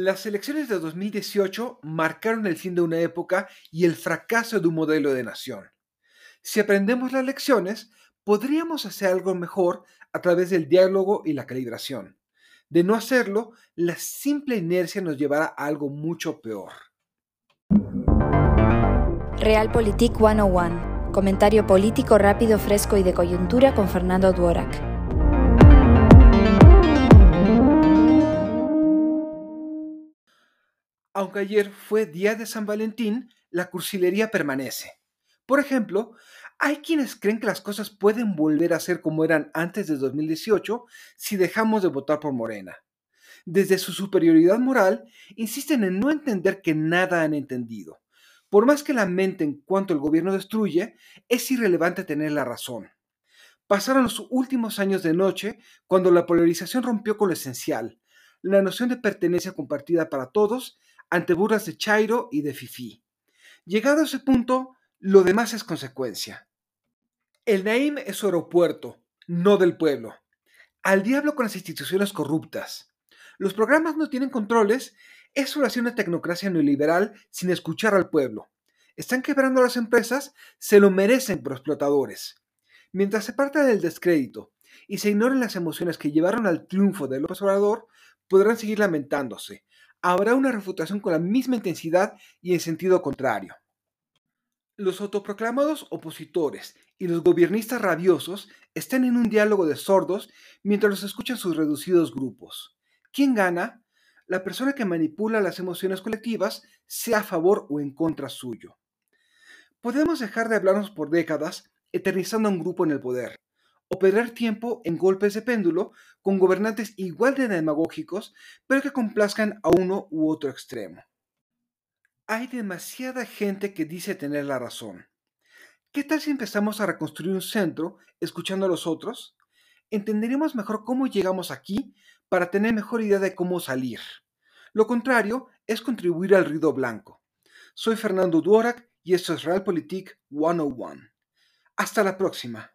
Las elecciones de 2018 marcaron el fin de una época y el fracaso de un modelo de nación. Si aprendemos las lecciones, podríamos hacer algo mejor a través del diálogo y la calibración. De no hacerlo, la simple inercia nos llevará a algo mucho peor. Realpolitik 101. Comentario político rápido, fresco y de coyuntura con Fernando Duorak. Aunque ayer fue día de San Valentín, la cursilería permanece. Por ejemplo, hay quienes creen que las cosas pueden volver a ser como eran antes de 2018 si dejamos de votar por Morena. Desde su superioridad moral, insisten en no entender que nada han entendido. Por más que lamenten cuánto el gobierno destruye, es irrelevante tener la razón. Pasaron los últimos años de noche cuando la polarización rompió con lo esencial, la noción de pertenencia compartida para todos ante burlas de Chairo y de Fifi. Llegado a ese punto, lo demás es consecuencia. El Naim es su aeropuerto, no del pueblo. Al diablo con las instituciones corruptas. Los programas no tienen controles, es solo una tecnocracia neoliberal sin escuchar al pueblo. Están quebrando las empresas, se lo merecen por explotadores. Mientras se parte del descrédito y se ignoren las emociones que llevaron al triunfo de López Obrador, podrán seguir lamentándose, habrá una refutación con la misma intensidad y en sentido contrario. Los autoproclamados opositores y los gobiernistas rabiosos están en un diálogo de sordos mientras los escuchan sus reducidos grupos. ¿Quién gana? La persona que manipula las emociones colectivas, sea a favor o en contra suyo. Podemos dejar de hablarnos por décadas eternizando a un grupo en el poder, o perder tiempo en golpes de péndulo con gobernantes igual de demagógicos, pero que complazcan a uno u otro extremo. Hay demasiada gente que dice tener la razón. ¿Qué tal si empezamos a reconstruir un centro escuchando a los otros? Entenderemos mejor cómo llegamos aquí para tener mejor idea de cómo salir. Lo contrario es contribuir al ruido blanco. Soy Fernando Duorak y esto es Realpolitik 101. Hasta la próxima.